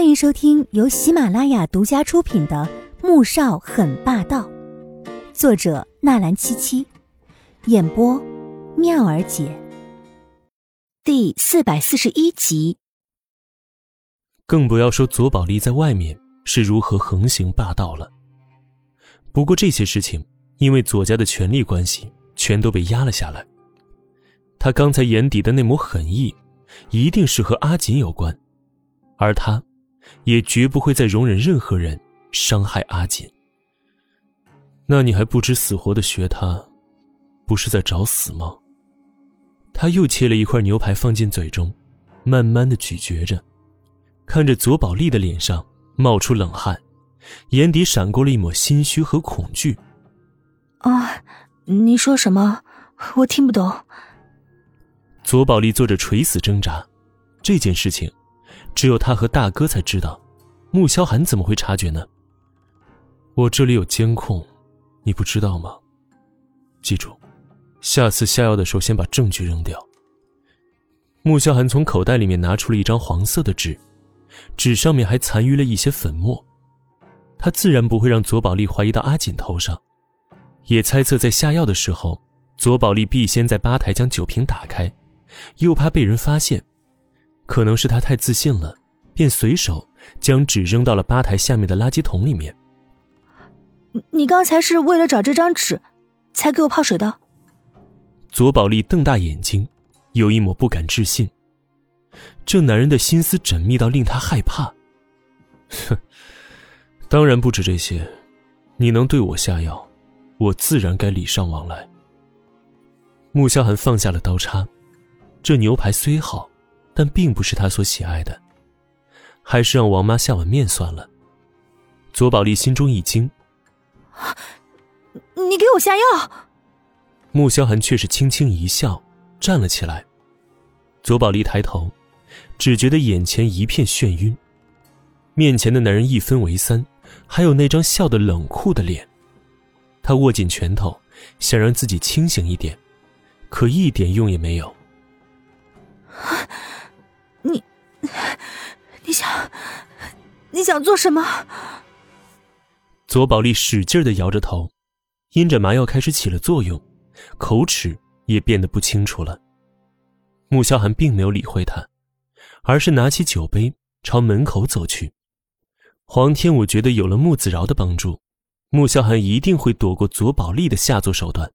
欢迎收听由喜马拉雅独家出品的《穆少很霸道》，作者纳兰七七，演播妙儿姐，第四百四十一集。更不要说左宝莉在外面是如何横行霸道了。不过这些事情，因为左家的权力关系，全都被压了下来。他刚才眼底的那抹狠意，一定是和阿锦有关，而他。也绝不会再容忍任何人伤害阿锦。那你还不知死活的学他，不是在找死吗？他又切了一块牛排放进嘴中，慢慢的咀嚼着，看着左宝丽的脸上冒出冷汗，眼底闪过了一抹心虚和恐惧。啊，你说什么？我听不懂。左宝丽做着垂死挣扎，这件事情。只有他和大哥才知道，穆萧寒怎么会察觉呢？我这里有监控，你不知道吗？记住，下次下药的时候先把证据扔掉。穆萧寒从口袋里面拿出了一张黄色的纸，纸上面还残余了一些粉末。他自然不会让左宝莉怀疑到阿锦头上，也猜测在下药的时候，左宝莉必先在吧台将酒瓶打开，又怕被人发现。可能是他太自信了，便随手将纸扔到了吧台下面的垃圾桶里面。你刚才是为了找这张纸，才给我泡水的？左宝丽瞪大眼睛，有一抹不敢置信。这男人的心思缜密到令他害怕。哼，当然不止这些。你能对我下药，我自然该礼尚往来。穆萧寒放下了刀叉，这牛排虽好。但并不是他所喜爱的，还是让王妈下碗面算了。左宝莉心中一惊：“你给我下药！”穆萧寒却是轻轻一笑，站了起来。左宝莉抬头，只觉得眼前一片眩晕，面前的男人一分为三，还有那张笑得冷酷的脸。他握紧拳头，想让自己清醒一点，可一点用也没有。你，想，你想做什么？左宝丽使劲的摇着头，因着麻药开始起了作用，口齿也变得不清楚了。穆萧寒并没有理会他，而是拿起酒杯朝门口走去。黄天武觉得有了穆子饶的帮助，穆萧寒一定会躲过左宝丽的下作手段，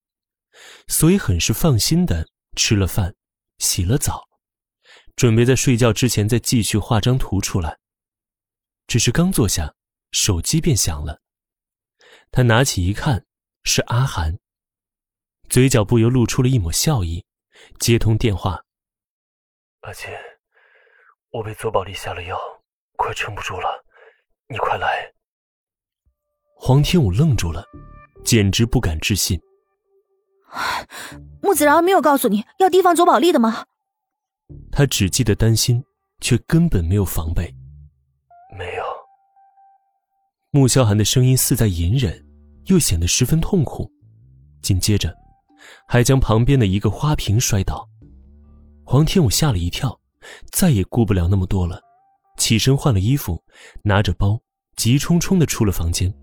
所以很是放心的吃了饭，洗了澡。准备在睡觉之前再继续画张图出来。只是刚坐下，手机便响了。他拿起一看，是阿寒。嘴角不由露出了一抹笑意，接通电话：“阿锦，我被左宝莉下了药，快撑不住了，你快来。”黄天武愣住了，简直不敢置信：“木子饶没有告诉你要提防左宝莉的吗？”他只记得担心，却根本没有防备。没有。穆萧寒的声音似在隐忍，又显得十分痛苦。紧接着，还将旁边的一个花瓶摔倒。黄天武吓了一跳，再也顾不了那么多了，起身换了衣服，拿着包，急冲冲的出了房间。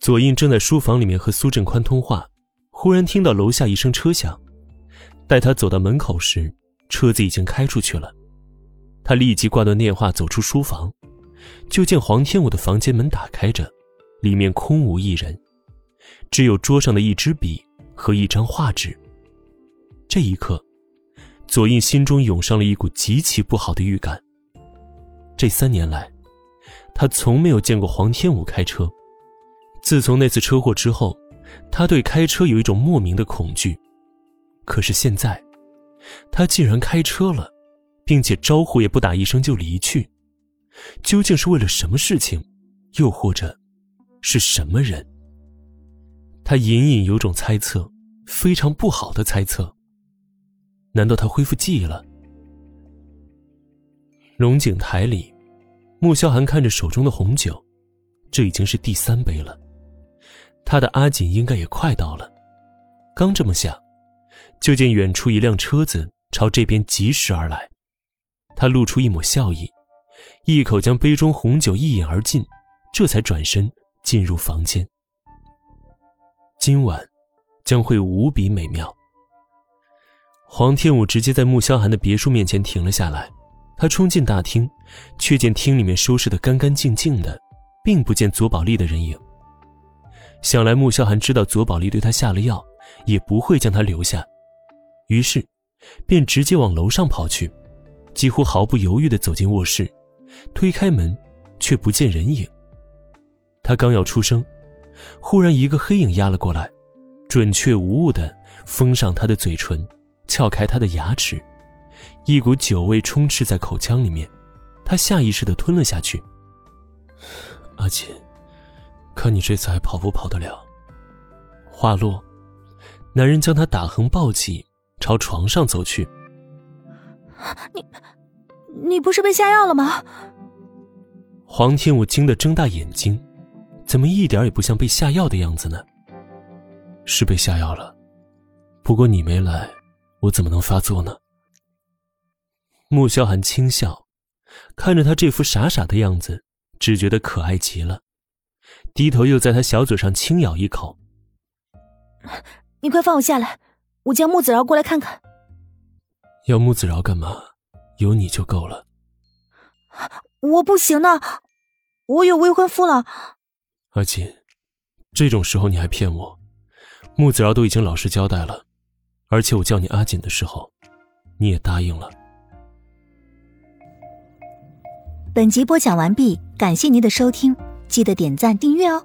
左印正在书房里面和苏振宽通话，忽然听到楼下一声车响。待他走到门口时，车子已经开出去了，他立即挂断电话，走出书房，就见黄天武的房间门打开着，里面空无一人，只有桌上的一支笔和一张画纸。这一刻，左印心中涌上了一股极其不好的预感。这三年来，他从没有见过黄天武开车，自从那次车祸之后，他对开车有一种莫名的恐惧。可是现在。他竟然开车了，并且招呼也不打一声就离去，究竟是为了什么事情，又或者，是什么人？他隐隐有种猜测，非常不好的猜测。难道他恢复记忆了？龙井台里，穆萧寒看着手中的红酒，这已经是第三杯了。他的阿锦应该也快到了。刚这么想。就见远处一辆车子朝这边疾驶而来，他露出一抹笑意，一口将杯中红酒一饮而尽，这才转身进入房间。今晚将会无比美妙。黄天武直接在穆萧寒的别墅面前停了下来，他冲进大厅，却见厅里面收拾得干干净净的，并不见左宝丽的人影。想来穆萧寒知道左宝丽对他下了药，也不会将他留下，于是，便直接往楼上跑去，几乎毫不犹豫地走进卧室，推开门，却不见人影。他刚要出声，忽然一个黑影压了过来，准确无误地封上他的嘴唇。撬开他的牙齿，一股酒味充斥在口腔里面，他下意识的吞了下去。阿锦，看你这次还跑不跑得了？话落，男人将她打横抱起，朝床上走去。你，你不是被下药了吗？黄天武惊得睁大眼睛，怎么一点也不像被下药的样子呢？是被下药了，不过你没来。我怎么能发作呢？穆萧寒轻笑，看着他这副傻傻的样子，只觉得可爱极了，低头又在他小嘴上轻咬一口。你快放我下来，我叫穆子饶过来看看。要穆子饶干嘛？有你就够了。我不行的，我有未婚夫了。阿锦，这种时候你还骗我？穆子饶都已经老实交代了。而且我叫你阿锦的时候，你也答应了。本集播讲完毕，感谢您的收听，记得点赞订阅哦。